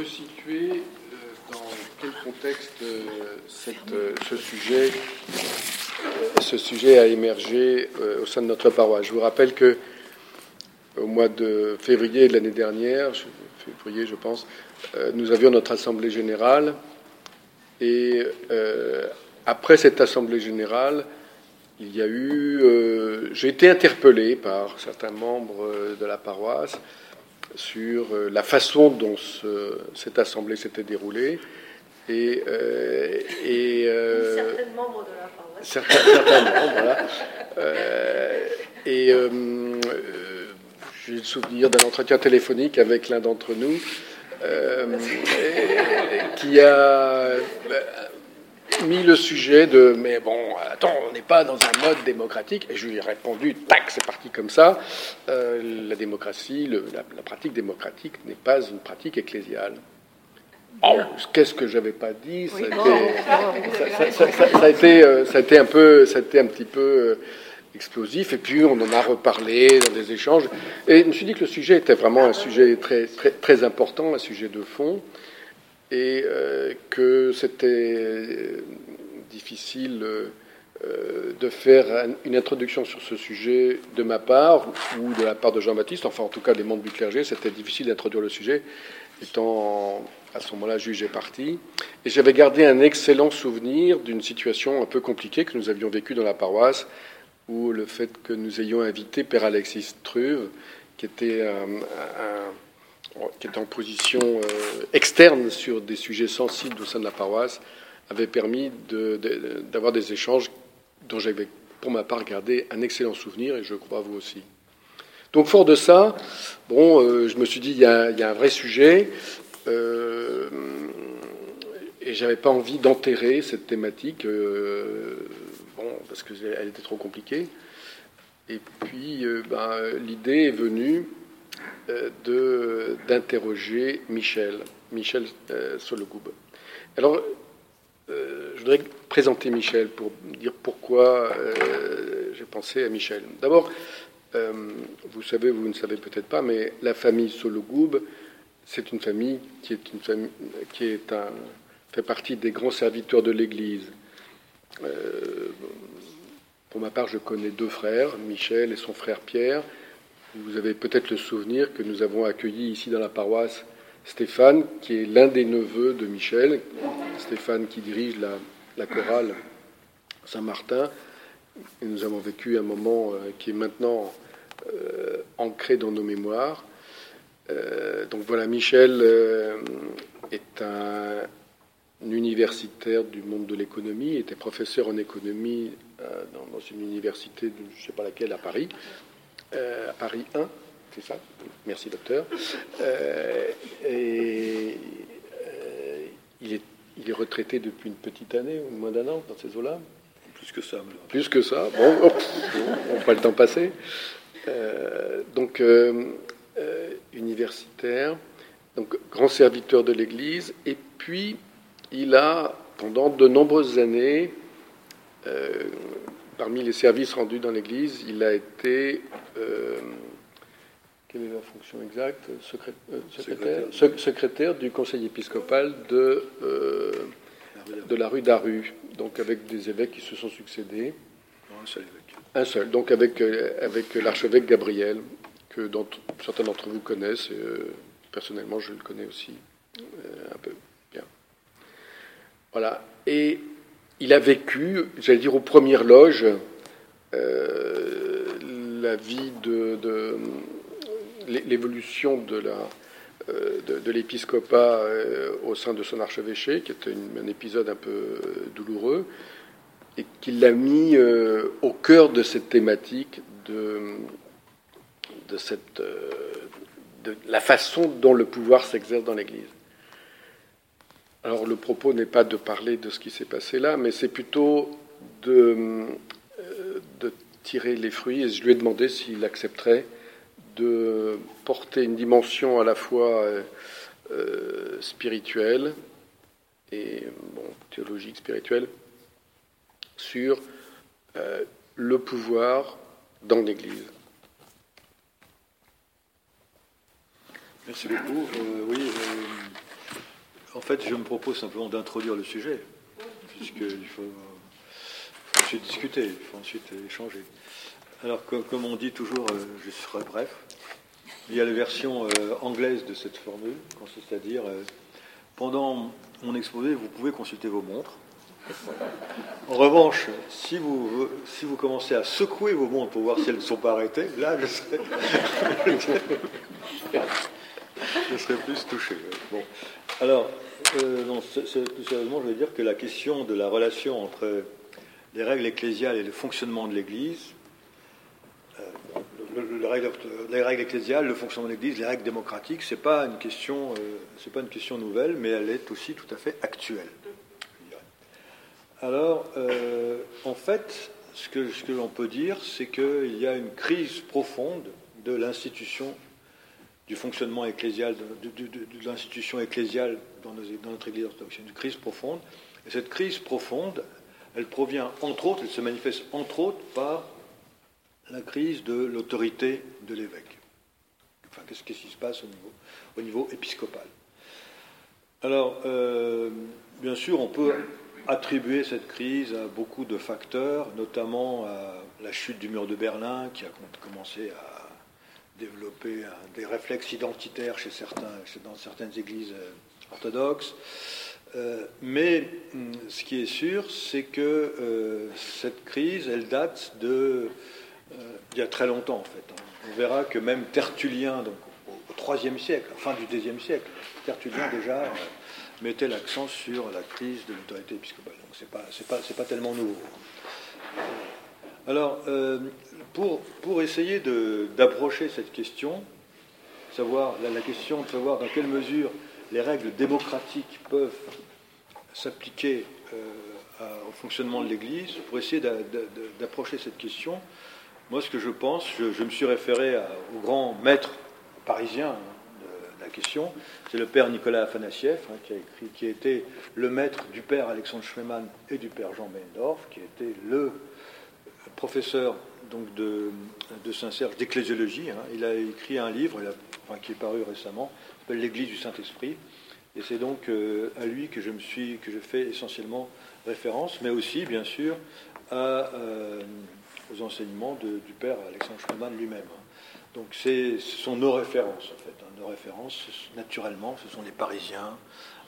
resituer euh, dans quel contexte euh, cette, euh, ce, sujet, ce sujet a émergé au sein de notre paroisse. Je vous rappelle que au mois de février de l'année dernière, février je pense, nous avions notre assemblée générale et après cette assemblée générale, il y a eu, j'ai été interpellé par certains membres de la paroisse sur euh, la façon dont cette assemblée s'était déroulée. Et, euh, et euh, certains membres de la paroisse. Certains, membres, voilà. et j'ai le souvenir d'un entretien téléphonique avec l'un d'entre nous qui a mis le sujet de mais bon, attends, on n'est pas dans un mode démocratique. Et je lui ai répondu, tac, c'est parti comme ça. Euh, la démocratie, la, pratique démocratique n'est pas une pratique ecclésiale. Oh, qu'est-ce que j'avais pas dit ça, a été, ça, a été, un peu, ça a été un petit peu euh, explosif. Et puis on en a reparlé dans des échanges. Et je me suis dit que le sujet était vraiment un sujet très, très, très important, un sujet de fond et euh, que c'était euh, difficile euh, de faire une introduction sur ce sujet de ma part ou de la part de Jean-Baptiste, enfin en tout cas des membres du clergé, c'était difficile d'introduire le sujet, étant à ce moment-là jugé parti. Et j'avais gardé un excellent souvenir d'une situation un peu compliquée que nous avions vécue dans la paroisse, où le fait que nous ayons invité Père Alexis Truve, qui était un qui est en position euh, externe sur des sujets sensibles au sein de la paroisse, avait permis d'avoir des échanges dont j'avais, pour ma part, gardé un excellent souvenir, et je crois vous aussi. Donc, fort de ça, bon, euh, je me suis dit, il y, a, un vrai sujet, euh, et j'avais pas envie d'enterrer cette thématique, euh, bon, parce qu'elle était trop compliquée. Et puis, ben, l'idée est venue d'interroger Michel, Michel euh, Sologoub. Alors, euh, je voudrais présenter Michel pour dire pourquoi j'ai pensé à Michel. D'abord, vous savez, vous ne savez peut-être pas, mais la famille Sologoub, c'est une famille qui est une famille qui est un, fait partie des grands serviteurs de l'Église. pour ma part, je connais deux frères, Michel et son frère Pierre. Vous avez peut-être le souvenir que nous avons accueilli ici dans la paroisse Stéphane, qui est l'un des neveux de Michel, Stéphane qui dirige la, chorale Saint-Martin. Et nous avons vécu un moment euh, qui est maintenant euh, ancré dans nos mémoires. Euh, donc voilà, Michel est un, universitaire du monde de l'économie, était professeur en économie dans, dans, une université, je ne sais pas laquelle, à Paris. Euh, à Paris 1, c'est ça? Merci, docteur. Euh, et euh, il, est, il est retraité depuis une petite année, ou moins d'un an, dans ces eaux-là? Plus que ça. Plus que ça. Bon, oh, on voit le temps passer. donc, universitaire, donc grand serviteur de l'Église, et puis il a, pendant de nombreuses années, parmi les services rendus dans l'Église, il a été. Euh, quelle est la fonction exacte euh, secrétaire, secrétaire, du conseil épiscopal de, euh, de la rue d'Aru, donc avec des évêques qui se sont succédés. un seul évêque. Un seul, donc avec, avec l'archevêque Gabriel, que certains d'entre vous connaissent. personnellement, je le connais aussi un peu. Bien. Voilà. Et il a vécu, j'allais dire, aux premières loges, euh, la vie de, l'évolution de euh, l'épiscopat euh, au sein de son archevêché, qui était un épisode un peu douloureux, et qu'il l'a mis au cœur de cette thématique de la façon dont le pouvoir s'exerce dans l'Église. Alors le propos n'est pas de parler de ce qui s'est passé là, mais c'est plutôt de, euh, de, tirer les fruits. Et je lui ai demandé s'il accepterait de porter une dimension à la fois euh, euh, spirituelle et bon, théologique spirituelle sur le pouvoir dans l'Église. Merci beaucoup. oui. En fait, je me propose simplement d'introduire le sujet, puisqu'il faut, faut, ensuite discuter, il faut ensuite échanger. Alors, comme, on dit toujours, euh, je serai bref, il y a la version euh, anglaise de cette formule, c'est-à-dire, euh, pendant mon exposé, vous pouvez consulter vos montres. En revanche, si vous, si vous commencez à secouer vos montres pour voir si elles ne sont pas arrêtées, là, je serai, plus touché. Alors, euh, non, plus sérieusement, je veux dire que la question de la relation entre les règles ecclésiales et le fonctionnement de l'Église, euh, les, règles, ecclésiales, le fonctionnement de l'Église, les règles démocratiques, c'est pas une question, euh, c'est pas une question nouvelle, mais elle est aussi tout à fait actuelle. Alors, euh, en fait, ce que, ce que l'on peut dire, c'est qu'il y a une crise profonde de l'institution, du fonctionnement ecclésial, de, l'institution ecclésiale dans, notre Église orthodoxe. Une crise profonde. Et cette crise profonde, elle provient, entre autres, elle se manifeste entre autres par la crise de l'autorité de l'évêque. Enfin, qu'est-ce qui se passe au niveau, au niveau épiscopal? Alors, euh, bien sûr, on peut attribuer cette crise à beaucoup de facteurs, notamment à la chute du mur de Berlin qui a commencé à développer des réflexes identitaires chez certains, dans certaines églises euh, orthodoxes. Euh, mais hum, ce qui est sûr, c'est que euh, cette crise, elle date de il y a très longtemps en fait. Hein. On verra que même Tertullien, donc au IIIe siècle, fin du Xe siècle, Tertullien déjà mettait l'accent sur la crise de l'autorité épiscopale. Donc c'est pas, pas, pas tellement nouveau. Alors, euh, pour, essayer d'approcher cette question, savoir la, question de savoir dans quelle mesure les règles démocratiques peuvent s'appliquer euh, au fonctionnement de l'Église, pour essayer d'approcher cette question, moi ce que je pense, je, me suis référé au grand maître parisien, la question, c'est le père Nicolas Afanassiev, hein, qui a écrit, qui était le maître du père Alexandre Schmemann et du père Jean Mendorf, qui était le professeur donc de, de Saint-Serge d'ecclésiologie. Hein. Il a écrit un livre, qui est paru récemment, s'appelle L'Église du Saint-Esprit. Et c'est donc euh, à lui que je me suis, que je fais essentiellement référence, mais aussi, bien sûr, euh, aux enseignements du père Alexandre Schmemann lui-même. Donc ce sont nos références, en fait. Hein. Nos références, naturellement, ce sont les Parisiens,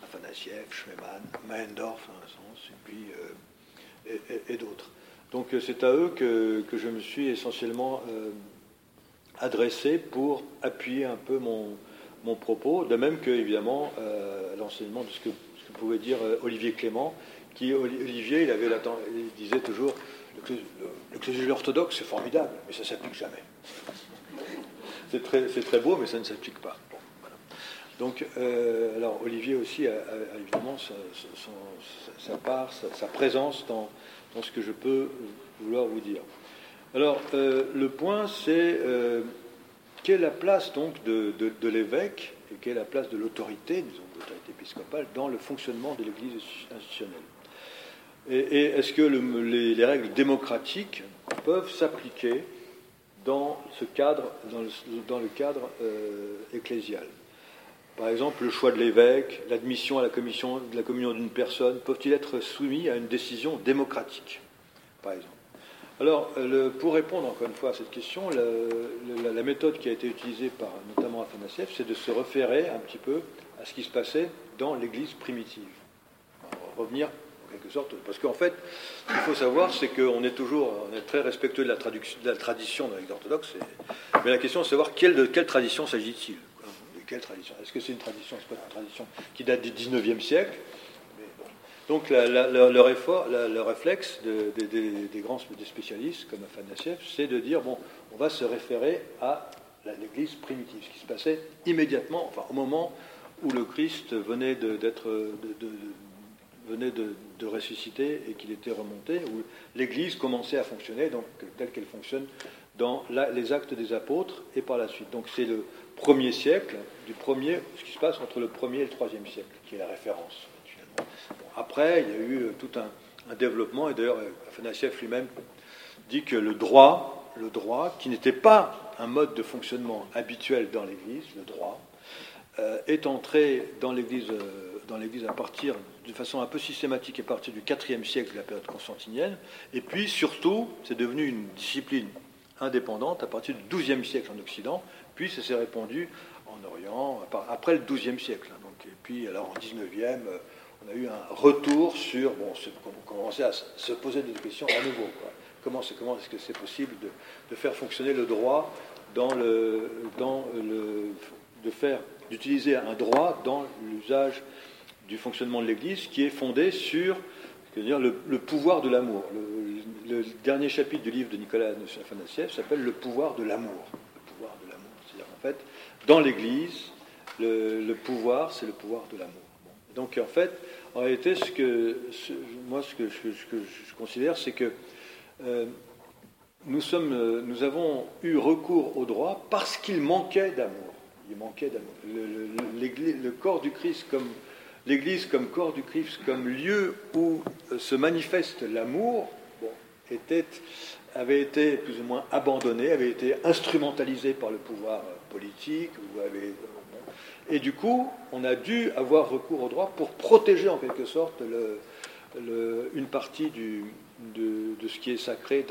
Afanassiev, Schmemann, Mahendorf, un sens, et puis euh, et, d'autres. Donc euh, c'est à eux que, je me suis essentiellement euh, adressé pour appuyer un peu mon, propos, de même que, évidemment, l'enseignement de ce que, pouvait dire Olivier Clément, qui, Olivier, il, disait toujours, le, orthodoxe, c'est formidable, mais ça ne s'applique jamais. C'est très, beau, mais ça ne s'applique pas. Donc, euh, alors Olivier aussi a, évidemment sa, part, sa, présence dans, ce que je peux vouloir vous dire. Alors, euh, le point, c'est euh, quelle est la place donc de, l'évêque et quelle est la place de l'autorité, disons l'autorité épiscopale, dans le fonctionnement de l'Église institutionnelle. Et, est-ce que les, règles démocratiques peuvent s'appliquer dans ce cadre, dans le, cadre euh, ecclésial? Par exemple, le choix de l'évêque, l'admission à la, de la communion d'une personne peuvent-ils être soumis à une décision démocratique, par exemple? Alors, pour répondre encore une fois à cette question, la, méthode qui a été utilisée par notamment Afanassiev, c'est de se référer un petit peu à ce qui se passait dans l'Église primitive. revenir quelque sorte. Parce qu'en fait, ce qu'il faut savoir, c'est qu'on est toujours est très respectueux de la, de tradition dans l'Église orthodoxe. Mais la question, c'est de savoir de quelle tradition s'agit-il? De quelle tradition? Est-ce que c'est une tradition, qui date du 19e siècle? Donc le, effort, le, réflexe des grands spécialistes comme Afanassiev, c'est de dire bon, on va se référer à l'Église primitive, ce qui se passait immédiatement, enfin au moment où le Christ venait d'être venait de, ressusciter et qu'il était remonté, où l'Église commençait à fonctionner, donc telle qu'elle fonctionne dans les actes des apôtres et par la suite. Donc c'est le premier siècle, du premier, ce qui se passe entre le premier et le troisième siècle, qui est la référence. après, il y a eu euh, tout un, développement, et d'ailleurs Afanassiev lui-même dit que le droit, le droit, qui n'était pas un mode de fonctionnement habituel dans l'Église, le droit, est entré dans l'Église dans l'Église à partir de façon un peu systématique à partir du IVe siècle de la période constantinienne, et puis surtout, c'est devenu une discipline indépendante à partir du XIIe siècle en Occident, puis ça s'est répandu en Orient après le XIIe siècle. Hein. Donc, et puis alors en XIXe, on a eu un retour sur, bon, on commençait à se poser des questions à nouveau. Comment, est, comment est-ce que c'est possible de, faire fonctionner le droit dans le, dans le, de faire, d'utiliser un droit dans l'usage du fonctionnement de l'Église qui est fondé sur le, pouvoir de l'amour. Le, dernier chapitre du livre de Nicolas Afanassiev s'appelle Le pouvoir de l'amour. Le pouvoir de l'amour. C'est-à-dire en fait, dans l'Église, le, pouvoir, c'est le pouvoir de l'amour. Donc en fait, en réalité, ce que, moi, ce que, je considère, c'est que euh, nous, sommes, euh, nous avons eu recours au droit parce qu'il manquait d'amour. Il manquait d'amour. Le, corps du Christ comme l'Église comme corps du Christ, comme lieu où euh, se manifeste l'amour, avait été plus ou moins abandonné, avait été instrumentalisé par le pouvoir euh, politique. et du coup, on a dû avoir recours au droit pour protéger en quelque sorte une partie de, ce qui est sacré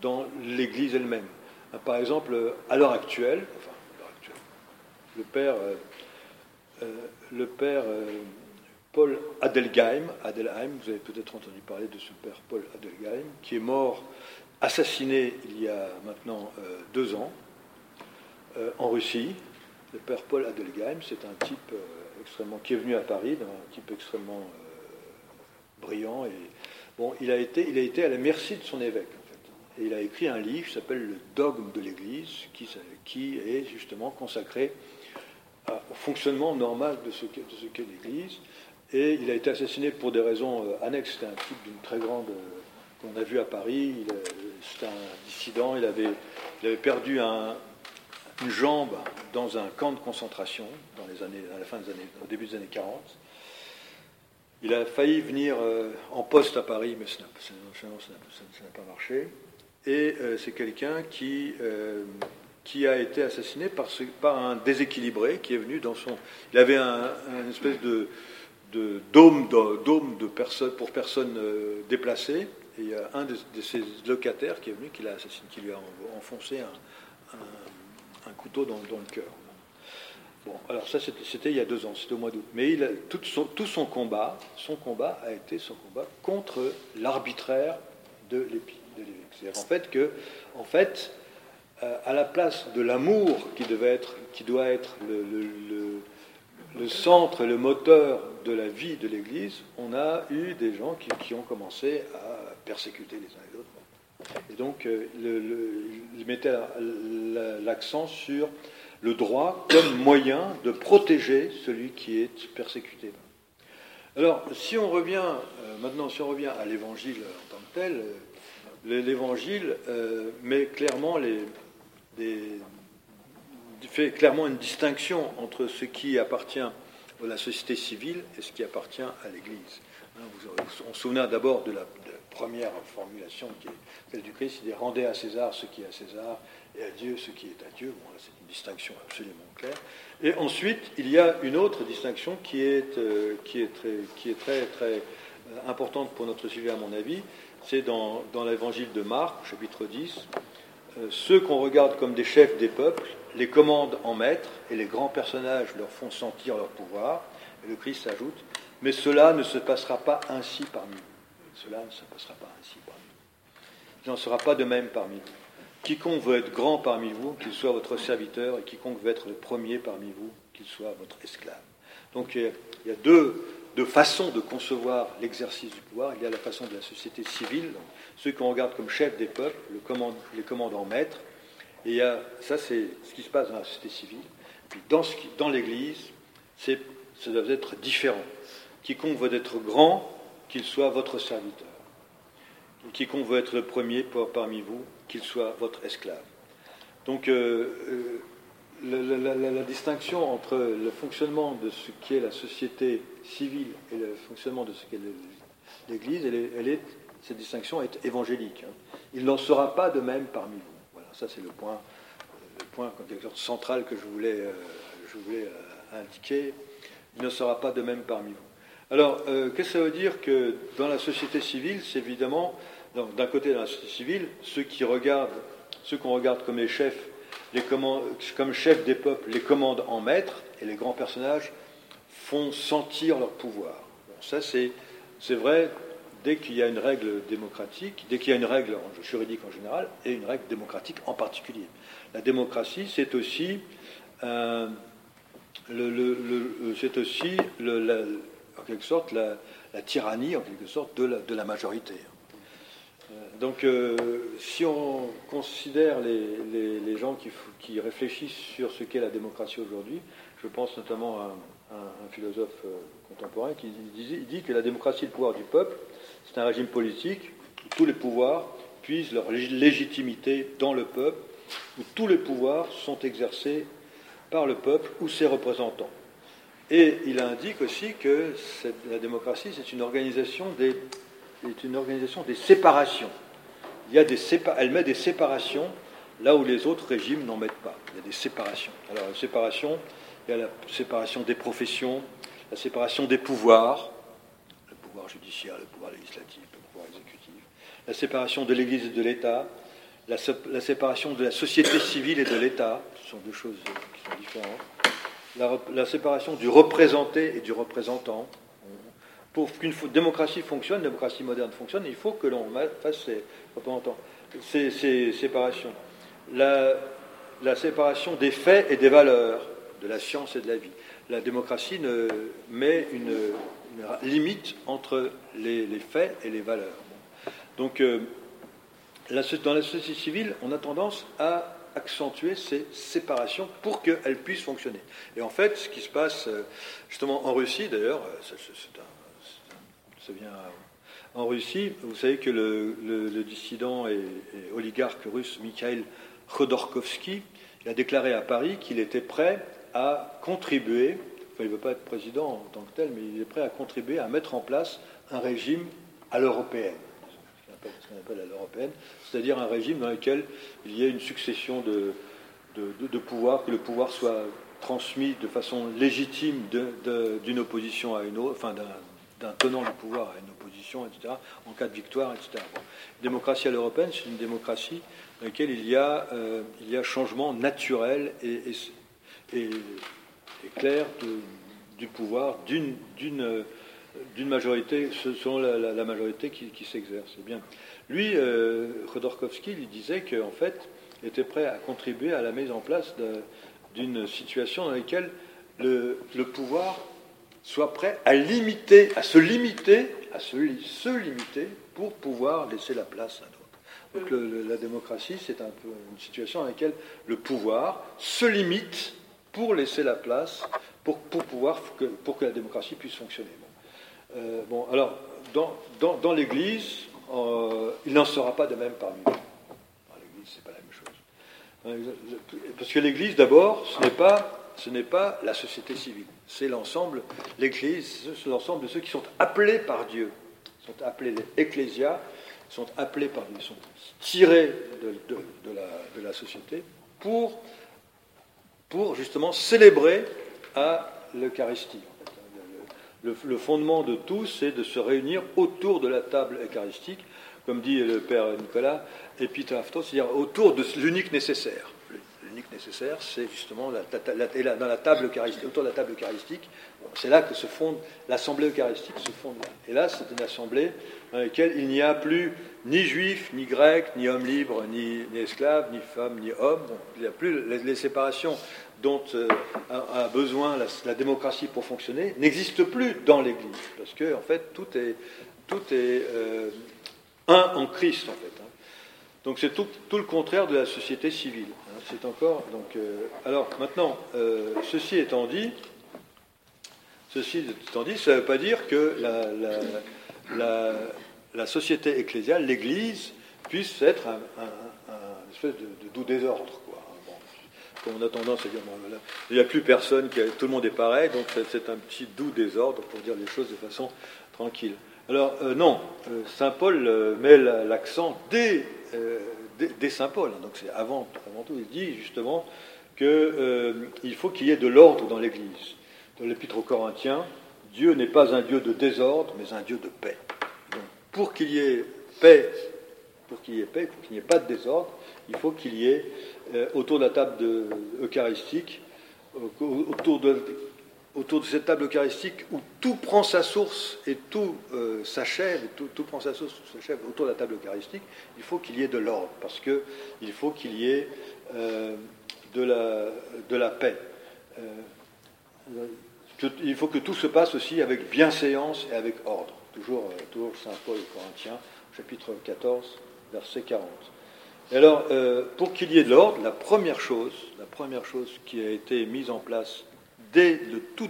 dans l'Église elle-même. Par exemple, à l'heure actuelle, le Père euh, euh, le père euh, Paul Adelgeim, Adelheim, vous avez peut-être entendu parler de ce père Paul Adelgeim, qui est mort, assassiné il y a maintenant euh, deux ans, en Russie. Le père Paul Adelgeim, c'est un type extrêmement qui est venu à Paris, un type extrêmement brillant et bon, il a été, il a été à la merci de son évêque. En fait. Et il a écrit un livre qui s'appelle Le dogme de l'Église, qui, qui est justement consacré au fonctionnement normal de ce qu'est l'Église. Et il a été assassiné pour des raisons euh, annexes. C'était un type d'une très grande. Euh, qu'on a vu à Paris. C'était un dissident. Il avait, perdu un, une jambe dans un camp de concentration dans les années, à la fin des années, au début des années 40. Il a failli venir euh, en poste à Paris, mais ça n'a pas marché. Et c'est quelqu'un qui qui a été assassiné par, un déséquilibré qui est venu dans son. Il avait un, espèce de, dôme, de, dôme de personnes, pour personnes euh, déplacées. Et il y a un de, ses locataires qui est venu, qui l'a assassiné, qui lui a enfoncé un, un, couteau dans, le cœur. Bon, alors ça c'était il y a deux ans, c'était au mois d'août. Mais tout, son, tout son combat, son combat a été son combat contre l'arbitraire de l'évêque. C'est-à-dire en fait que, en fait, à la place de l'amour qui, qui doit être le, centre, le moteur de la vie de l'Église, on a eu des gens qui, ont commencé à persécuter les uns et les autres. Et donc, euh, il mettait l'accent sur le droit comme moyen de protéger celui qui est persécuté. Alors, si on revient euh, maintenant, si on revient à l'Évangile en tant que tel, l'Évangile met clairement les, fait clairement une distinction entre ce qui appartient à la société civile et ce qui appartient à l'Église. Hein, on se souvient d'abord de la, première formulation qui est celle du Christ, il dit rendez à César ce qui est à César et à Dieu ce qui est à Dieu. Bon, c'est une distinction absolument claire. Et ensuite, il y a une autre distinction qui est, euh, est, très, est euh, importante pour notre sujet, à mon avis. C'est dans, dans l'évangile de Marc, chapitre 10, euh, ceux qu'on regarde comme des chefs des peuples les commandent en maître et les grands personnages leur font sentir leur pouvoir. Le Christ ajoute, mais cela ne se passera pas ainsi parmi vous. Cela ne se passera pas ainsi parmi vous. Il n'en sera pas de même parmi vous. Quiconque veut être grand parmi vous, qu'il soit votre serviteur, et quiconque veut être le premier parmi vous, qu'il soit votre esclave. Donc il y a deux, deux façons de concevoir l'exercice du pouvoir. Il y a la façon de la société civile, ceux qu'on regarde comme chefs des peuples, les commandants maîtres. Et ça, c'est ce qui se passe dans la société civile. Puis dans, l'Église, ça doit être différent. Quiconque veut être grand, qu'il soit votre serviteur. quiconque veut être le premier parmi vous, qu'il soit votre esclave. Donc, euh, euh, la, distinction entre le fonctionnement de ce qui est la société civile et le fonctionnement de ce qu'est l'Église, elle est cette distinction est évangélique. Hein. Il n'en sera pas de même parmi vous. Voilà, ça c'est le point, le point central que je voulais, euh, euh, indiqué, il ne sera pas de même parmi vous. Alors, qu'est-ce que ça veut dire que dans la société civile, c'est évidemment, d'un côté dans la société civile, ceux qui regardent, ceux qu'on regarde comme les chefs, les comme chefs des peuples, les commandent en maître, et les grands personnages font sentir leur pouvoir. ça, c'est vrai dès qu'il y a une règle démocratique, dès qu'il y a une règle juridique en général, et une règle démocratique en particulier. La démocratie, c'est aussi, euh, c'est aussi en quelque sorte la, tyrannie, en quelque sorte, de la, majorité. Euh, donc, euh, si on considère les, gens qui, qui, réfléchissent sur ce qu'est la démocratie aujourd'hui, je pense notamment à un, philosophe contemporain qui il dit que la démocratie est le pouvoir du peuple, c'est un régime politique où tous les pouvoirs puisent leur légitimité dans le peuple, où tous les pouvoirs sont exercés par le peuple ou ses représentants. Et il indique aussi que la démocratie, c'est une organisation des, séparations. Il elle met des séparations là où les autres régimes n'en mettent pas. Il y a des séparations. Alors, la séparation, il y a la séparation des professions, la séparation des pouvoirs, judiciaire, le pouvoir législatif, le pouvoir exécutif, la séparation de l'Église et de l'État, la, séparation de la société civile et de l'État, ce sont deux choses qui sont différentes, la, séparation du représenté et du représentant. Pour qu'une démocratie fonctionne, une démocratie moderne fonctionne, il faut que l'on fasse ces, ces, séparations. La, la séparation des faits et des valeurs, de la science et de la vie. La démocratie ne met une, limite entre les, faits et les valeurs. Donc, euh, dans la société civile, on a tendance à accentuer ces séparations pour qu'elles puissent fonctionner. Et en fait, ce qui se passe euh, justement en Russie, d'ailleurs, euh, ça, vient en Russie, vous savez que le, dissident et, oligarque russe Mikhail Khodorkovsky a déclaré à Paris qu'il était prêt à contribuer il ne veut pas être président en tant que tel, mais il est prêt à contribuer à mettre en place un régime à l'européenne, ce qu'on appelle à l'européenne, c'est-à-dire un régime dans lequel il y ait une succession de, de, pouvoirs, que le pouvoir soit transmis de façon légitime d'une opposition à une autre, enfin d'un tenant du pouvoir à une opposition, etc., en cas de victoire, etc. démocratie à l'européenne, c'est une démocratie dans laquelle il y a, euh, il y a changement naturel et clair du pouvoir d'une majorité, selon la, majorité qui, s'exerce. Eh bien, lui, euh, Khodorkovsky, lui disait qu'en fait, il était prêt à contribuer à la mise en place d'une situation dans laquelle le, pouvoir soit prêt à limiter, à se limiter, à se, se limiter pour pouvoir laisser la place à d'autres. Donc la démocratie, c'est un peu une situation dans laquelle le pouvoir se limite pour laisser la place, pour, pour pouvoir, que, la démocratie puisse fonctionner. Bon, euh, alors, dans, dans, l'Église, euh, il n'en sera pas de même parmi nous. Dans l'Église, c'est pas la même chose. Parce que l'Église, d'abord, ce n'est pas, ce n'est pas la société civile. C'est l'ensemble, l'Église, c'est l'ensemble de ceux qui sont appelés par Dieu. Ils sont appelés les ecclésias, sont appelés par Dieu, sont tirés de, de, de, la, de la société pour pour justement célébrer à l'Eucharistie. Le, fondement de tout, c'est de se réunir autour de la table eucharistique, comme dit le Père Nicolas, epitaptos, c'est-à-dire autour de l'unique nécessaire. Nécessaire, c'est justement la, dans la table eucharistique, autour de la table eucharistique. c'est là que se fonde l'assemblée eucharistique se fonde Et là, c'est une assemblée dans laquelle il n'y a plus ni juifs, ni grecs, ni hommes libres, ni, esclaves, ni femmes, ni hommes. il n'y a plus les, séparations dont euh, a, besoin la, démocratie pour fonctionner n'existent plus dans l'Église, parce que fait tout est, tout est euh, un en Christ. Hein. Donc c'est tout, le contraire de la société civile. C'est encore donc. Euh, alors maintenant, ceci étant dit, ceci étant dit, ça ne veut pas dire que la société ecclésiale, l'Église, puisse être un, espèce de, doux désordre. Comme on a tendance à dire, il n'y a plus personne, tout le monde est pareil, donc c'est un petit doux désordre pour dire les choses de façon tranquille. Alors euh, non, euh, Saint Paul euh, met l'accent dès, Saint Paul, hein, donc c'est avant, tout, il dit justement qu'il faut qu'il y ait de l'ordre dans l'Église. Dans l'Épître aux Corinthiens, Dieu n'est pas un Dieu de désordre, mais un Dieu de paix. Donc, pour qu'il y ait paix, pour qu'il y ait paix, pour qu'il n'y ait pas de désordre, il faut qu'il y ait autour de la table eucharistique, autour de, autour de cette table eucharistique où tout prend sa source et tout euh, s'achève, tout, tout, prend sa source, s'achève autour de la table eucharistique, il faut qu'il y ait de l'ordre, parce qu'il faut qu'il y ait euh, de, la, de la paix. Euh, il faut que tout se passe aussi avec bienséance et avec ordre. Toujours, toujours Saint Paul Corinthiens, chapitre 14, verset 40. Et alors, pour qu'il y ait de l'ordre, la première chose, la première chose qui a été mise en place dès le tout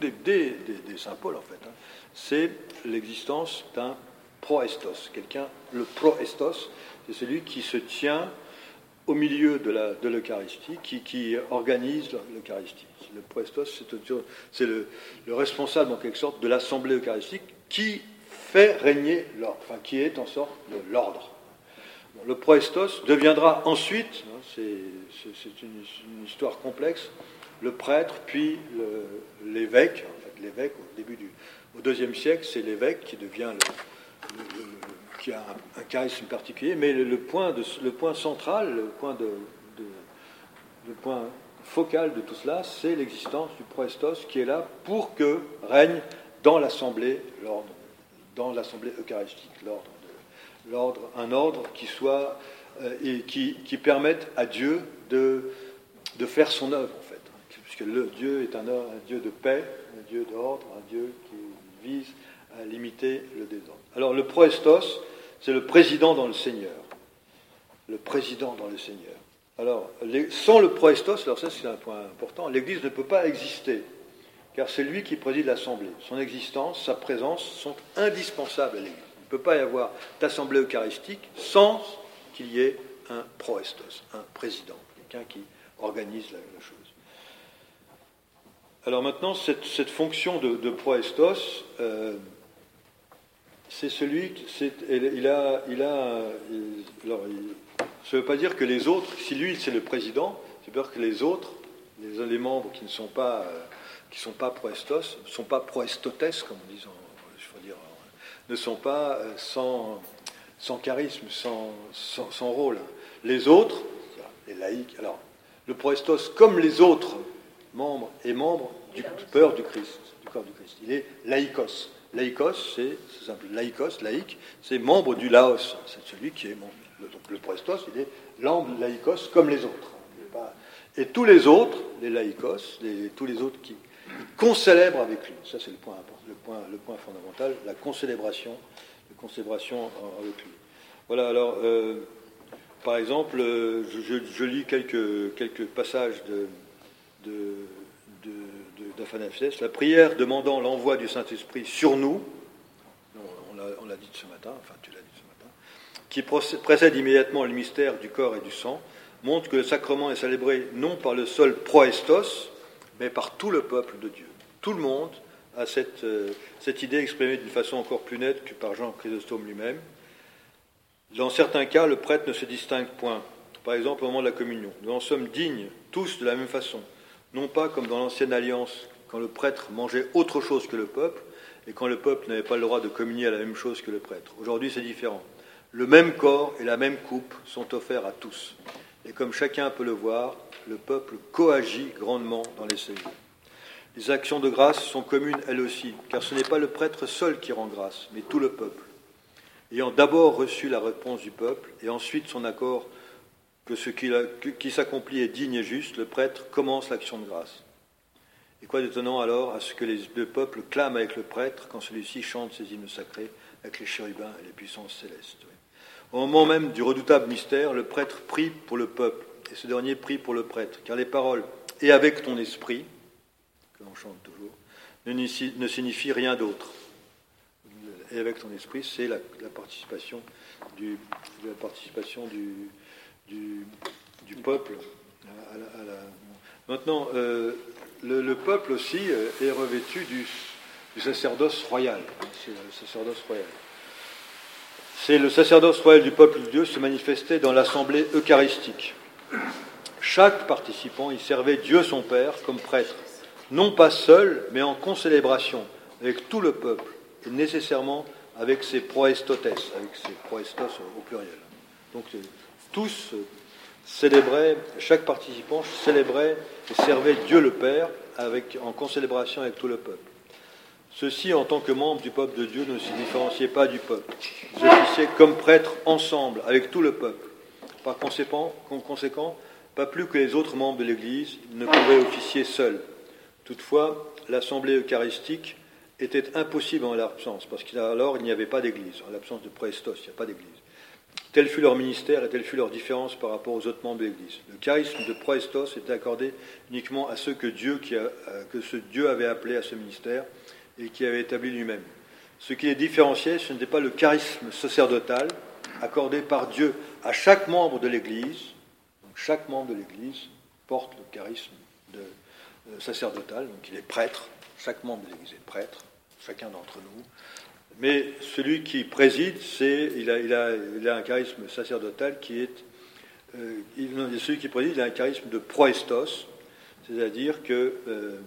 Saint Paul, en fait, hein, c'est l'existence d'un proestos. Quelqu'un, le proestos, c'est celui qui se tient au milieu de l'Eucharistie, qui, organise l'Eucharistie. Le proestos, c'est le, le, responsable, en quelque sorte, de l'Assemblée eucharistique qui fait régner l'ordre, enfin, qui est en sorte l'ordre. Le proestos deviendra ensuite, hein, c'est une histoire complexe, le prêtre, puis l'évêque. En fait, l'évêque, au début du au deuxième siècle, c'est l'évêque qui devient le, qui a un, charisme particulier, mais le, point, de, le point central, le point, de, le point focal de tout cela, c'est l'existence du proestos qui est là pour que règne dans l'assemblée l'ordre, dans l'assemblée eucharistique, l'ordre, l'ordre, un ordre qui soit euh, et qui, qui permette à Dieu de, de faire son œuvre que le Dieu est un, Dieu de paix, un Dieu d'ordre, un Dieu qui vise à limiter le désordre. Alors le proestos, c'est le président dans le Seigneur. Le président dans le Seigneur. Alors, sans le proestos, alors ça c'est un point important, l'Église ne peut pas exister, car c'est lui qui préside l'Assemblée. Son existence, sa présence sont indispensables à l'Église. Il ne peut pas y avoir d'assemblée eucharistique sans qu'il y ait un proestos, un président, quelqu'un qui organise la chose. Alors maintenant, cette, fonction de, proestos, euh, c'est celui, il a, il a, alors, ça ne veut pas dire que les autres, si lui c'est le président, c'est dire que les autres, les, membres qui ne sont pas, euh, qui sont pas proestos, ne sont pas proestotes, comme on dit, je veux dire, ne sont pas euh, sans, sans charisme, sans, sans, rôle. Les autres, les laïcs, alors le proestos, comme les autres membres et membres du peur du Christ, du corps du Christ. Il est laïkos. Laïkos, c'est simple. Laïkos, laïque, c'est membre du Laos. C'est celui qui est membre. Donc le prestos, il est l'ambre laïkos comme les autres. Et tous les autres, les laïkos, tous les autres qui concélèbrent avec lui. Ça, c'est le point, le, point, fondamental, la concélébration, la concélébration avec lui. Voilà, alors, euh, par exemple, euh, je, lis quelques, passages de la prière demandant l'envoi du Saint-Esprit sur nous, on l'a dit ce matin, enfin tu l'as dit ce matin, qui précède immédiatement le mystère du corps et du sang, montre que le sacrement est célébré non par le seul proestos, mais par tout le peuple de Dieu. Tout le monde a cette, euh, cette idée exprimée d'une façon encore plus nette que par Jean Chrysostome lui-même. Dans certains cas, le prêtre ne se distingue point. Par exemple, au moment de la communion. Nous en sommes dignes, tous de la même façon non pas comme dans l'ancienne alliance, quand le prêtre mangeait autre chose que le peuple, et quand le peuple n'avait pas le droit de communier à la même chose que le prêtre. Aujourd'hui, c'est différent. Le même corps et la même coupe sont offerts à tous. Et comme chacun peut le voir, le peuple coagit grandement dans les cellules. Les actions de grâce sont communes elles aussi, car ce n'est pas le prêtre seul qui rend grâce, mais tout le peuple. Ayant d'abord reçu la réponse du peuple et ensuite son accord que ce qui, s'accomplit est digne et juste, le prêtre commence l'action de grâce. Et quoi d'étonnant alors à ce que les, deux peuples clament avec le prêtre quand celui-ci chante ses hymnes sacrés avec les chérubins et les puissances célestes. Au moment même du redoutable mystère, le prêtre prie pour le peuple, et ce dernier prie pour le prêtre, car les paroles « et avec ton esprit », que l'on chante toujours, ne, signifient rien d'autre. Et avec ton esprit, c'est la, participation du, la participation du, du, peuple. Maintenant, euh, le, peuple aussi euh, est revêtu du, sacerdoce royal. C'est le sacerdoce royal. C'est le sacerdoce royal du peuple de Dieu se manifestait dans l'assemblée eucharistique. chaque participant y servait Dieu son Père comme prêtre, non pas seul, mais en concélébration, avec tout le peuple, et nécessairement avec ses proestotes, avec ses proestos au pluriel. Donc tous célébraient, chaque participant célébrait et servait Dieu le Père en concélébration avec tout le peuple. Ceux-ci, en tant que membres du peuple de Dieu, ne se différenciaient pas du peuple. Ils officiaient comme prêtres ensemble, avec tout le peuple. Par conséquent, pas plus que les autres membres de l'Église, ils ne pouvaient officier seuls. Toutefois, l'assemblée eucharistique était impossible en leur absence, parce qu'alors il n'y avait pas d'Église. En l'absence de Prestos, il n'y a pas d'Église. Tel fut leur ministère et telle fut leur différence par rapport aux autres membres de l'Église. Le charisme de Proestos était accordé uniquement à ceux que, Dieu, a, que ce Dieu avait appelé à ce ministère et qui avait établi lui-même. Ce qui les différenciait, ce n'était pas le charisme sacerdotal accordé par Dieu à chaque membre de l'Église, chaque membre de l'Église porte le charisme euh, sacerdotal, donc il est prêtre, chaque membre de l'Église est prêtre, chacun d'entre nous. Mais celui qui préside, il, a, un charisme sacerdotal qui est. Euh, celui qui préside, il a un charisme de proestos, c'est-à-dire que euh,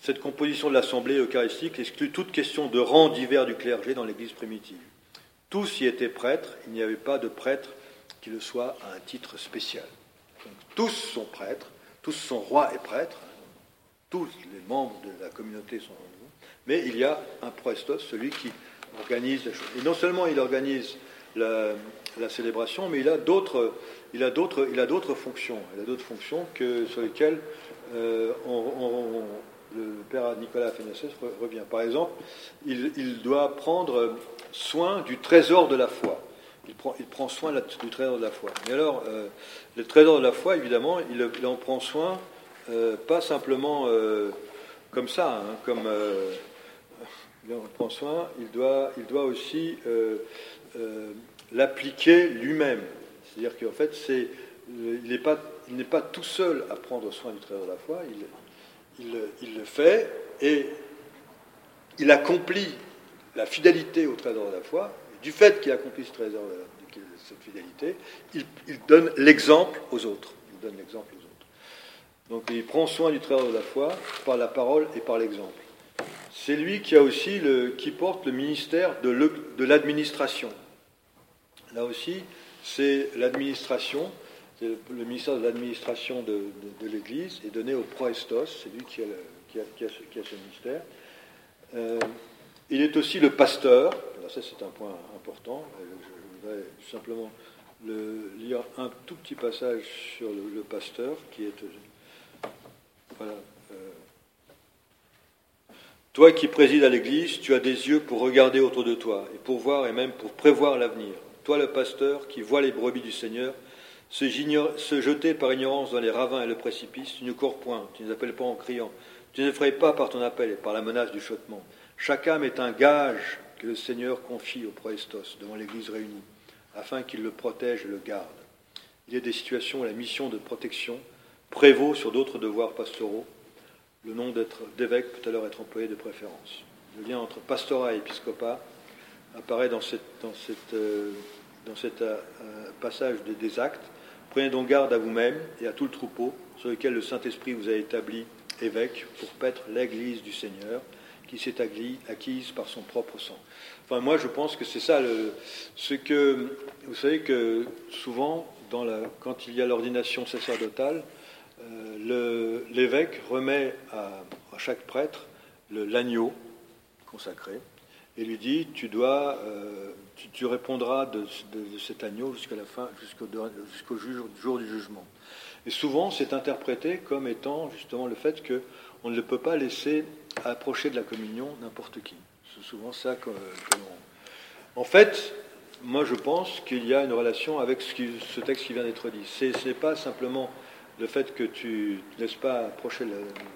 cette composition de l'assemblée eucharistique exclut toute question de rang divers du clergé dans l'Église primitive. Tous y étaient prêtres, il n'y avait pas de prêtre qui le soit à un titre spécial tous sont prêtres, tous sont rois et prêtres, tous les membres de la communauté sont mais il y a un proestos, celui qui organise. Et non seulement il organise la, célébration, mais il a d'autres, il a d'autres, il a d'autres fonctions, il a d'autres fonctions que sur lesquelles euh, le père Nicolas Fénessès revient. Par exemple, il doit prendre soin du trésor de la foi il prend, soin du trésor de la foi. Mais alors, euh, le trésor de la foi, évidemment, il, en prend soin, euh, pas simplement comme ça, hein, comme il en prend soin, il doit, il doit aussi l'appliquer lui-même. C'est-à-dire qu'en fait, il n'est pas, pas tout seul à prendre soin du trésor de la foi, il, le fait et il accomplit la fidélité au trésor de la foi du fait qu'il accomplit cette fidélité, il, donne l'exemple aux autres. Il donne l'exemple aux autres. Donc il prend soin du trésor de la foi par la parole et par l'exemple. C'est lui qui a aussi porte le ministère de, l'administration. Là aussi, c'est l'administration, le ministère de l'administration de, l'Église est donné au proestos, c'est lui qui a, ce, ministère. Euh, il est aussi le pasteur, ça c'est un point important, je voudrais simplement lire un tout petit passage sur le, pasteur qui est... Voilà, euh, toi qui présides à l'Église, tu as des yeux pour regarder autour de toi et pour voir et même pour prévoir l'avenir. Toi le pasteur qui vois les brebis du Seigneur, se, jeter par ignorance dans les ravins et le précipice, tu ne cours point, tu ne les appelles pas en criant, tu n'effraies pas par ton appel et par la menace du chottement. Chaque âme est un gage que le Seigneur confie au proestos devant l'Église réunie, afin qu'il le protège et le garde. Il y a des situations où la mission de protection prévaut sur d'autres devoirs pastoraux. Le nom d'évêque peut alors être employé de préférence. Le lien entre pastorat et épiscopat apparaît dans, cette, euh, cet euh, passage des actes. Prenez donc garde à vous-même et à tout le troupeau sur lequel le Saint-Esprit vous a établi évêque pour paître l'Église du Seigneur qui s'est acquise par son propre sang. Enfin, moi, je pense que c'est ça ce que. Vous savez que souvent, quand il y a l'ordination sacerdotale, l'évêque remet à, chaque prêtre l'agneau consacré et lui dit Tu dois. Euh, tu, répondras de, cet agneau jusqu'à la fin, jusqu'au jour du jugement. Et souvent, c'est interprété comme étant justement le fait que on ne peut pas laisser approcher de la communion n'importe qui. C'est souvent ça que, l'on... En fait, moi je pense qu'il y a une relation avec ce, texte qui vient d'être dit. Ce n'est pas simplement le fait que tu ne laisses pas approcher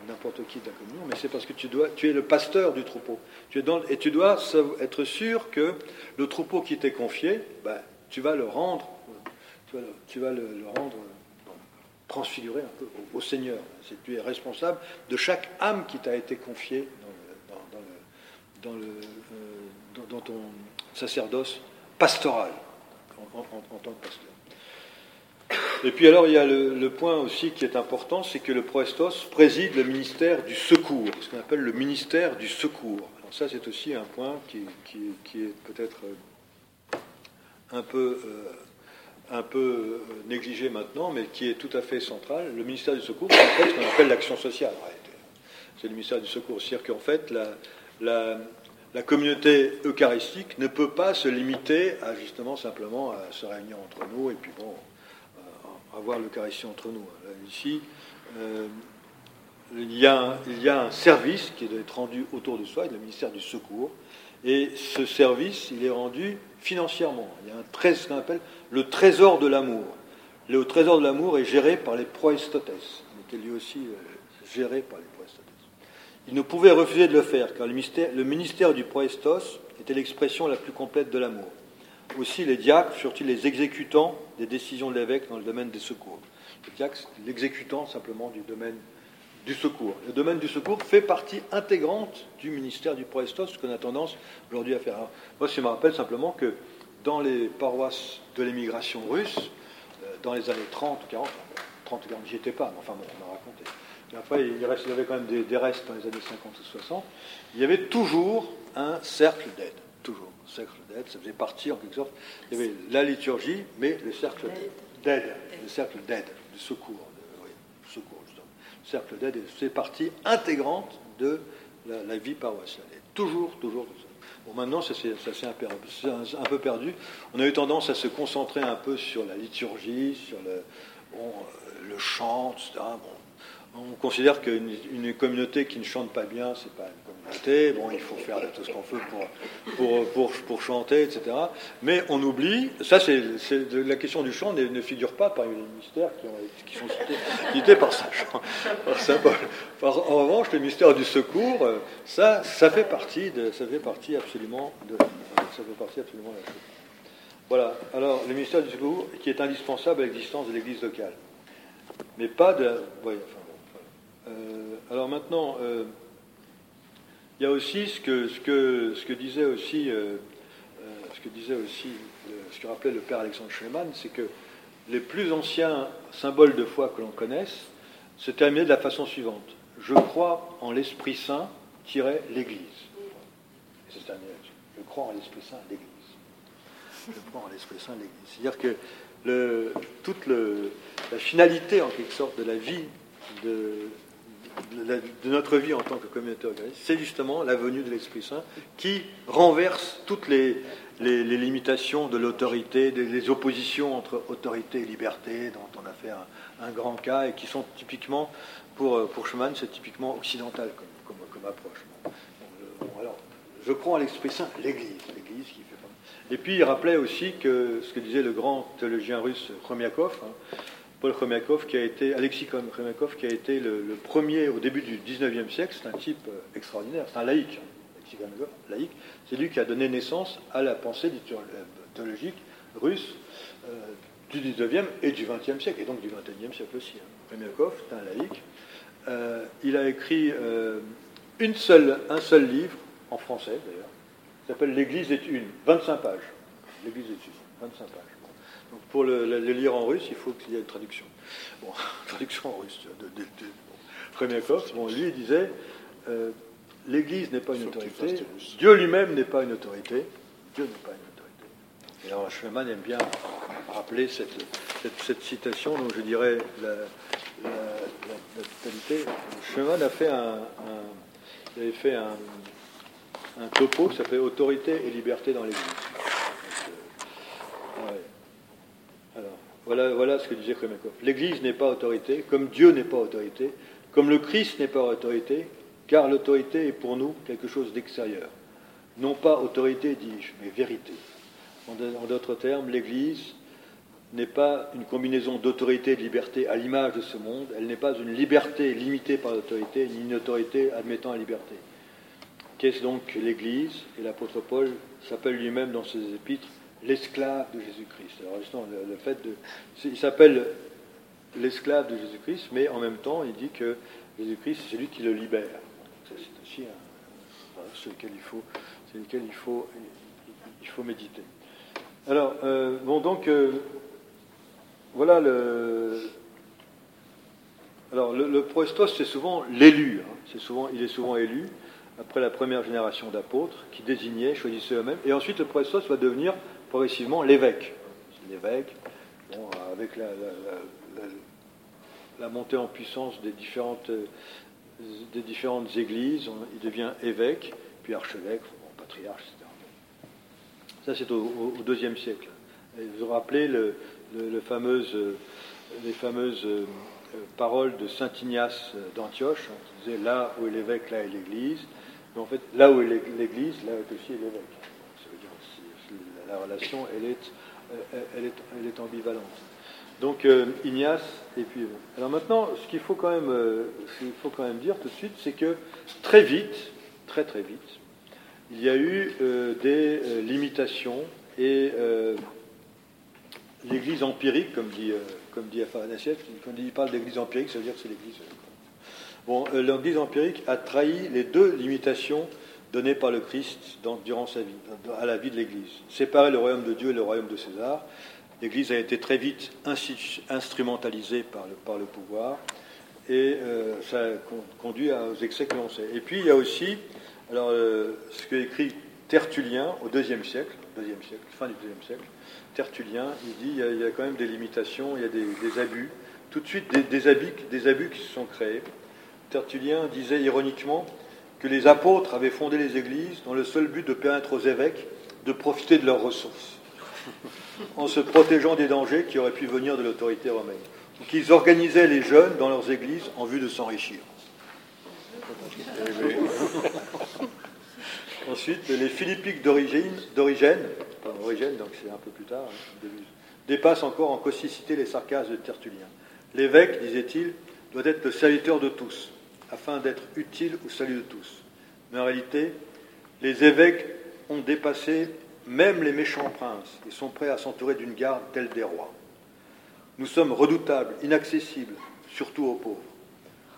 n'importe qui de la communion, mais c'est parce que tu, es le pasteur du troupeau. Et tu dois être sûr que le troupeau qui t'est confié, ben, tu vas le rendre, peu au, Seigneur. Tu es responsable de chaque âme qui t'a été confiée dans, euh, dans, ton sacerdoce pastoral en, tant que pasteur. Et puis alors, il y a le, point aussi qui est important, c'est que le Proestos préside le ministère du secours, ce qu'on appelle le ministère du secours. Alors ça, c'est aussi un point qui, est peut-être euh, un peu, euh, euh, négligé maintenant, mais qui est tout à fait central. Le ministère du secours, c'est en fait ce qu'on appelle l'action sociale, C'est le ministère du secours. C'est-à-dire qu'en fait, la, la communauté eucharistique ne peut pas se limiter à justement simplement à se réunir entre nous et puis bon, avoir l'Eucharistie entre nous. ici, euh, il, y a un, il, y a un, service qui doit être rendu autour de soi, le ministère du Secours, et ce service, il est rendu financièrement. Il y a un ce qu'on appelle le trésor de l'amour. Le trésor de l'amour est géré par les proestotes. Il était lui aussi euh, géré par les proestotes. Il ne pouvait refuser de le faire, car le le ministère du proestos était l'expression la plus complète de l'amour. Aussi, les diacres furent-ils les exécutants des décisions de l'évêque dans le domaine des secours. Le diacre, c'est l'exécutant simplement du domaine du secours. Le domaine du secours fait partie intégrante du ministère du Proestos, ce qu'on a tendance aujourd'hui à faire. moi, je me rappelle simplement que dans les paroisses de l'émigration russe, euh, dans les années 30 ou 40, 30 ou 40, j'y étais pas, mais enfin bon, on m'a raconté. Mais après, il, y avait quand même des, restes dans les années 50 ou 60. Il y avait toujours un cercle d'aide, cercle d'aide, ça faisait partie en quelque sorte. Il y avait la liturgie, mais le cercle d'aide, le cercle d'aide, de secours, oui, secours justement. Le cercle d'aide, c'est partie intégrante de la, vie paroissiale. Et toujours, toujours. Bon, maintenant, ça s'est un, un, peu perdu. On a eu tendance à se concentrer un peu sur la liturgie, sur le, bon, le chant, etc. Bon, on considère qu'une communauté qui ne chante pas bien, c'est pas Bon, il faut faire tout ce qu'on peut pour, pour, pour, chanter, etc. Mais on oublie, ça c'est la question du chant ne, figure pas par les mystères qui, ont, qui sont cités, par Saint Par en revanche, le mystère du secours, ça, ça fait partie de, ça fait partie absolument de, ça fait partie absolument la chose. Voilà. Alors, le mystère du secours qui est indispensable à l'existence de l'Église locale, mais pas de. enfin, euh, alors maintenant, euh, il y a aussi ce que, ce que, ce que disait aussi, euh, ce que disait aussi, ce que rappelait le père Alexandre Schleman, c'est que les plus anciens symboles de foi que l'on connaisse se terminaient de la façon suivante Je crois en l'Esprit Saint, l'Église. C'est un Je crois en l'Esprit Saint, l'Église. Je crois en l'Esprit Saint, l'Église. C'est-à-dire que le, toute le, la finalité, en quelque sorte, de la vie de, de notre vie en tant que communauté organiste, c'est justement la venue de l'Esprit Saint qui renverse toutes les, limitations de l'autorité, des oppositions entre autorité et liberté, dont on a fait un, grand cas, et qui sont typiquement, pour, pour Schumann, c'est typiquement occidental comme, approche. alors, je crois à l'Esprit Saint, l'Église, l'Église qui fait Et puis il rappelait aussi que ce que disait le grand théologien russe Khromiakov, hein, Paul Khomyakov, qui a été, Alexis Khomyakov, qui a été le, premier au début du 19e siècle, c'est un type euh, extraordinaire, c'est un laïc, hein. laïc, c'est lui qui a donné naissance à la pensée théologique russe euh, du 19e et du 20e siècle, et donc du 21e siècle aussi. Hein. c'est un laïc. Euh, il a écrit une seule, un seul livre, en français d'ailleurs, qui s'appelle L'Église est une, 25 pages. L'Église est une, 25 pages pour le, lire en russe, il faut qu'il y ait une traduction. Bon, traduction en russe. De, de, de, bon, lui, il disait euh, L'Église n'est pas une autorité, Dieu lui-même n'est pas une autorité, Dieu n'est pas une autorité. Et alors, Schlemann aime bien rappeler cette, cette, citation, donc je dirais la, totalité. Schlemann a fait un, il avait fait un, un topo qui s'appelait Autorité et liberté dans l'Église. Voilà, voilà ce que disait Kremakov. L'Église n'est pas autorité, comme Dieu n'est pas autorité, comme le Christ n'est pas autorité, car l'autorité est pour nous quelque chose d'extérieur. Non pas autorité, dis-je, mais vérité. En d'autres termes, l'Église n'est pas une combinaison d'autorité et de liberté à l'image de ce monde, elle n'est pas une liberté limitée par l'autorité, ni une autorité admettant la liberté. Qu'est-ce donc l'Église? Et l'apôtre Paul s'appelle lui-même dans ses épîtres l'esclave de Jésus-Christ. Alors justement, le, fait de, il s'appelle l'esclave de Jésus-Christ, mais en même temps, il dit que Jésus-Christ, c'est lui qui le libère. C'est aussi un, sur lequel il faut, méditer. Alors, euh, bon, donc, euh, voilà le. Alors, le, le c'est souvent l'élu. Hein. C'est souvent, il est souvent élu après la première génération d'apôtres qui désignaient, choisissaient eux-mêmes. Et ensuite, le proestos va devenir progressivement l'évêque. L'évêque, avec la, montée en puissance des différentes, des différentes églises, il devient évêque, puis archevêque, patriarche, etc. Ça, c'est au, deuxième siècle. vous vous rappelez le, les fameuses euh, paroles de saint Ignace d'Antioche, hein, qui disait là où est l'évêque, là est l'Église. Mais en fait, là où est l'Église, là est aussi l'évêque. La relation, elle est, euh, elle est, elle est ambivalente. Donc euh, Ignace, et puis. Alors maintenant, ce qu'il faut, quand même, ce qu'il faut quand même dire tout de suite, c'est que très vite, très très vite, il y a eu des limitations et l'église empirique, comme dit, euh, comme dit Afanasiev, quand il parle d'église empirique, ça veut dire que c'est l'église. Euh, bon, euh, l'église empirique a trahi les deux limitations données par le Christ durant sa vie, à la vie de l'église. Séparer le royaume de Dieu et le royaume de César. L'église a été très vite instrumentalisée par le, pouvoir et ça a conduit aux excès que l'on sait. Et puis il y a aussi alors, ce que écrit Tertullien au deuxième siècle, siècle, fin du deuxième siècle, Tertullien, il dit il y, a, quand même des limitations, il y a des, abus, tout de suite des abus qui se sont créés. Tertullien disait ironiquement que les apôtres avaient fondé les églises dans le seul but de permettre aux évêques de profiter de leurs ressources, en se protégeant des dangers qui auraient pu venir de l'autorité romaine, ou qu'ils organisaient les jeunes dans leurs églises en vue de s'enrichir. Ensuite, les Philippiques d'origine, d'origine, donc c'est un peu plus tard, hein, dépassent encore en causticité les sarcasmes de Tertullien. L'évêque, disait-il, doit être le serviteur de tous, afin d'être utile au salut de tous. Mais en réalité, les évêques ont dépassé même les méchants princes et sont prêts à s'entourer d'une garde telle des rois. Nous sommes redoutables, inaccessibles, surtout aux pauvres.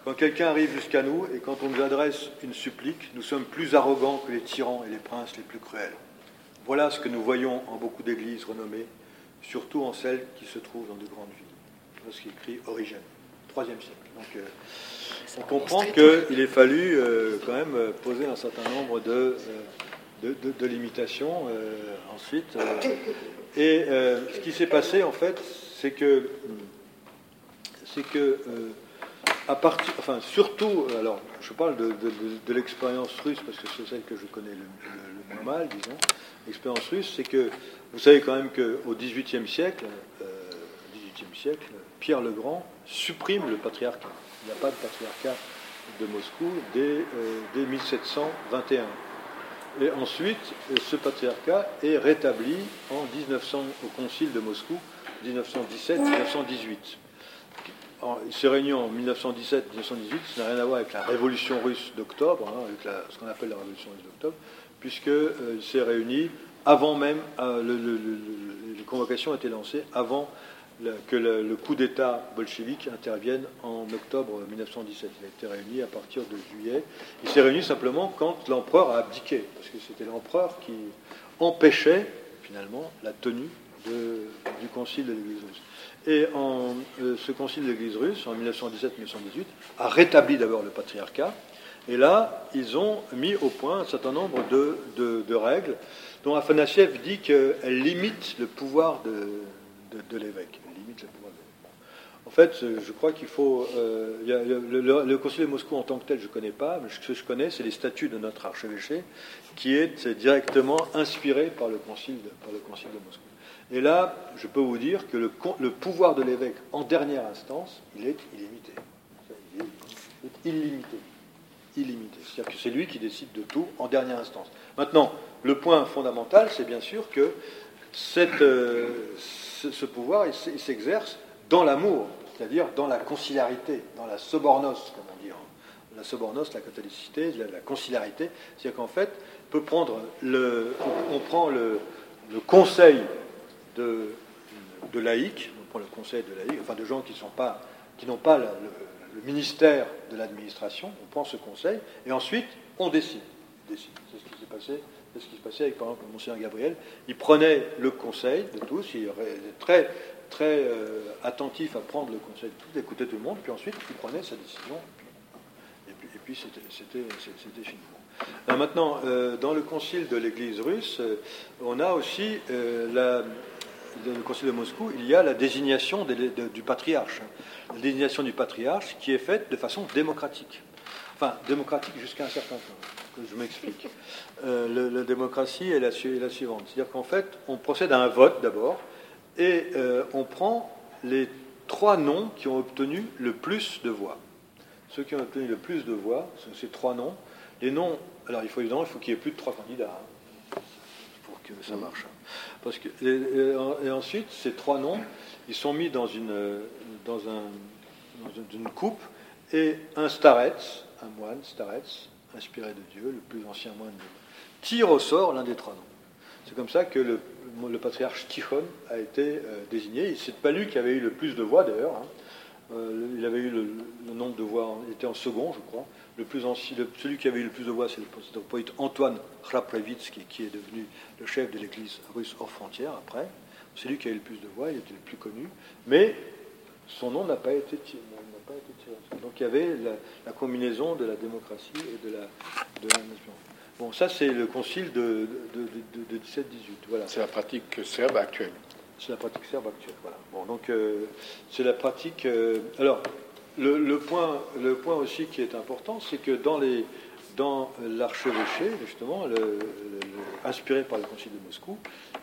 Quand quelqu'un arrive jusqu'à nous et quand on nous adresse une supplique, nous sommes plus arrogants que les tyrans et les princes les plus cruels. Voilà ce que nous voyons en beaucoup d'églises renommées, surtout en celles qui se trouvent dans de grandes villes. Voilà ce qu'écrit Origène, IIIe siècle. Donc, euh, on comprend qu'il est fallu euh, quand même euh, poser un certain nombre de, de, limitations ensuite. et ce qui s'est passé, en fait, c'est que, c'est que à partir, enfin, surtout, alors, je parle de, l'expérience russe parce que c'est celle que je connais le, moins mal, disons. L'expérience russe, c'est que vous savez quand même qu'au XVIIIe siècle, euh, siècle, Pierre le Grand supprime le patriarcat. Il n'y a pas de patriarcat de Moscou dès, euh, dès 1721. Et ensuite, ce patriarcat est rétabli en 1900 au Concile de Moscou, 1917-1918 il s'est réuni en 1917-1918, ça n'a rien à voir avec la révolution russe d'octobre, hein, avec ce qu'on appelle la révolution russe d'octobre, puisqu'il euh, s'est réuni avant même, euh, les convocations été lancées avant que le, coup d'État bolchevique intervienne en octobre 1917. Il a été réuni à partir de juillet. Il s'est réuni simplement quand l'empereur a abdiqué, parce que c'était l'empereur qui empêchait finalement la tenue du concile de l'Église russe. Et euh, ce concile de l'Église russe, en 1917-1918, a rétabli d'abord le patriarcat. Et là, ils ont mis au point un certain nombre de, règles dont Afanassiev dit qu'elles limitent le pouvoir de, l'évêque. En fait, je crois qu'il faut. Euh, le, Concile de Moscou en tant que tel, je ne connais pas, mais ce que je connais, c'est les statuts de notre archevêché, qui est directement inspiré par le Concile le de Moscou. Et là, je peux vous dire que le, pouvoir de l'évêque en dernière instance, il est illimité. Il est illimité. C'est-à-dire que c'est lui qui décide de tout en dernière instance. Maintenant, le point fondamental, c'est bien sûr que euh, ce, pouvoir, il s'exerce dans l'amour, c'est-à-dire dans la conciliarité, dans la sobornos, comme on dit. La sobornos, la catholicité, la, conciliarité, c'est-à-dire qu'en fait, peut prendre le, on, prend le conseil de, de laïcs, on prend le conseil de laïcs, enfin de gens qui n'ont pas, qui pas le, ministère de l'administration, on prend ce conseil, et ensuite on décide. C'est ce qui s'est passé, c'est ce qui se passait avec par exemple Monseigneur Gabriel. Il prenait le conseil de tous, il très très euh, attentif à prendre le conseil de tous, d'écouter tout le monde, puis ensuite il prenait sa décision, et puis, c'était fini. maintenant, dans le concile de l'Église russe, on a aussi la, le concile de Moscou, il y a la désignation du patriarche. La désignation du patriarche qui est faite de façon démocratique. Enfin, démocratique jusqu'à un certain temps. Je m'explique. Euh, la démocratie est la, suivante. C'est-à-dire qu'en fait, on procède à un vote d'abord et euh, on prend les trois noms qui ont obtenu le plus de voix. Ceux qui ont obtenu le plus de voix sont ces trois noms. Les noms, alors il faut évidemment, il faut qu'il y ait plus de trois candidats hein, pour que ça marche. Parce que, et, ensuite, ces trois noms, ils sont mis dans une, dans un, une coupe et un starets, un moine, starets, inspiré de Dieu, le plus ancien moine de tire au sort l'un des trois noms. C'est comme ça que le, patriarche Tichon a été euh, désigné. C'est pas lui qui avait eu le plus de voix d'ailleurs. Hein. Euh, il avait eu le, nombre de voix, il était en second, je crois. Le plus ancien, celui qui avait eu le plus de voix, c'est le, poète Antoine Raprevitsky, qui est devenu le chef de l'église russe hors frontière après. C'est lui qui a eu le plus de voix, il était le plus connu. Mais son nom n'a pas été tiré. Donc il y avait la, combinaison de la démocratie et de la, de la nation. Bon, ça c'est le concile de, de, 17-18. Voilà. C'est la pratique serbe actuelle. C'est la pratique serbe actuelle. Voilà. Bon, donc euh, c'est la pratique. Euh, alors, le, point, le point aussi qui est important, c'est que dans les dans l'archevêché, justement, inspiré par le Concile de Moscou,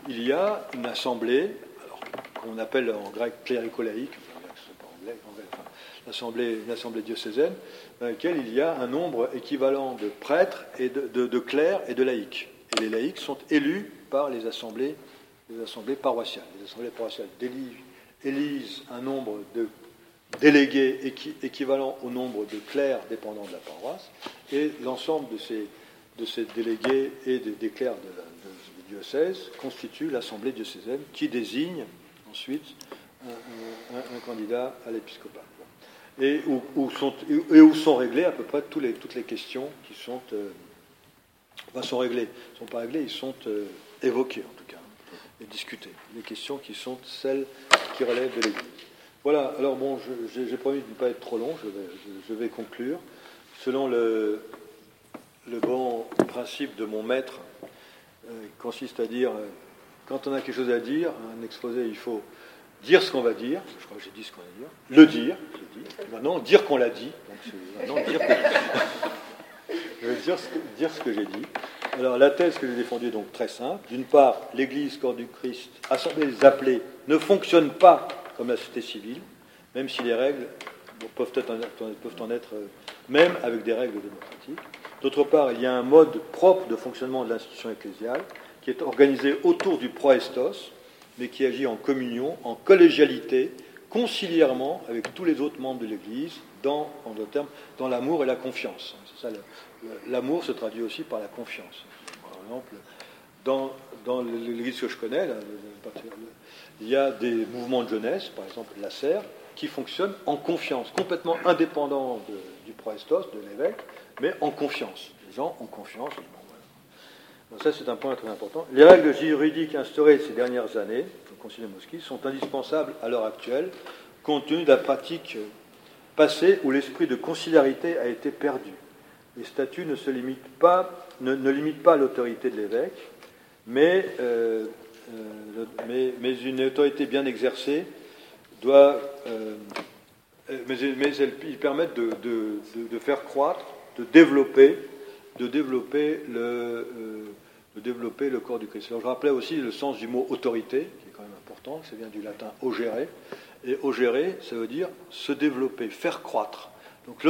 il y a une assemblée, qu'on appelle en grec clérico-laïque, l'assemblée, assemblée diocésaine, dans laquelle il y a un nombre équivalent de prêtres et de, clercs et de laïcs. Et les laïcs sont élus par les assemblées, les assemblées paroissiales. Les assemblées paroissiales élisent un nombre de délégués équivalent au nombre de clercs dépendants de la paroisse, et l'ensemble de ces, de ces délégués et des, clercs de, du diocèse constitue l'assemblée diocésaine qui désigne ensuite un candidat à l'épiscopat et où, sont, réglées à peu près toutes les questions qui sont, euh, sont réglées. ne sont pas réglées, ils sont euh, évoquées en tout cas, et discutées. Les questions qui sont celles qui relèvent de l'Église. Voilà, alors bon, j'ai promis de ne pas être trop long, je vais, conclure. Selon le, bon principe de mon maître, euh, consiste à dire, quand on a quelque chose à dire, un exposé, il faut dire ce qu'on va dire, je crois que j'ai dit ce qu'on va dire, le dire, Maintenant, dire qu'on l'a dit. Donc, dire que... je vais dire ce que, j'ai dit. Alors, la thèse que j'ai défendue est donc très simple. D'une part, l'Église, corps du Christ, assemblée des appelés, ne fonctionne pas comme la société civile, même si les règles peuvent, peuvent en être, euh, même avec des règles démocratiques. D'autre part, il y a un mode propre de fonctionnement de l'institution ecclésiale qui est organisé autour du proestos, mais qui agit en communion, en collégialité, concilièrement avec tous les autres membres de l'Église, dans, en d'autres termes, dans l'amour et la confiance. l'amour se traduit aussi par la confiance. Par exemple, dans, l'Église que je connais, il y a des mouvements de jeunesse, par exemple la serre, qui fonctionnent en confiance, complètement indépendants du proestos, de l'évêque, mais en confiance. Les gens ont confiance. Ça, c'est un point très important. Les règles juridiques instaurées ces dernières années, Concile de Moscou sont indispensables à l'heure actuelle, compte tenu de la pratique passée où l'esprit de conciliarité a été perdu. Les statuts ne limitent pas, l'autorité de l'évêque, mais, euh, euh, une autorité bien exercée doit, euh, mais, ils permettent de, faire croître, de développer, de développer le, de développer le corps du Christ. Alors, je rappelais aussi le sens du mot autorité, ça vient du latin ogere. Et ogere, ça veut dire se développer, faire croître. Donc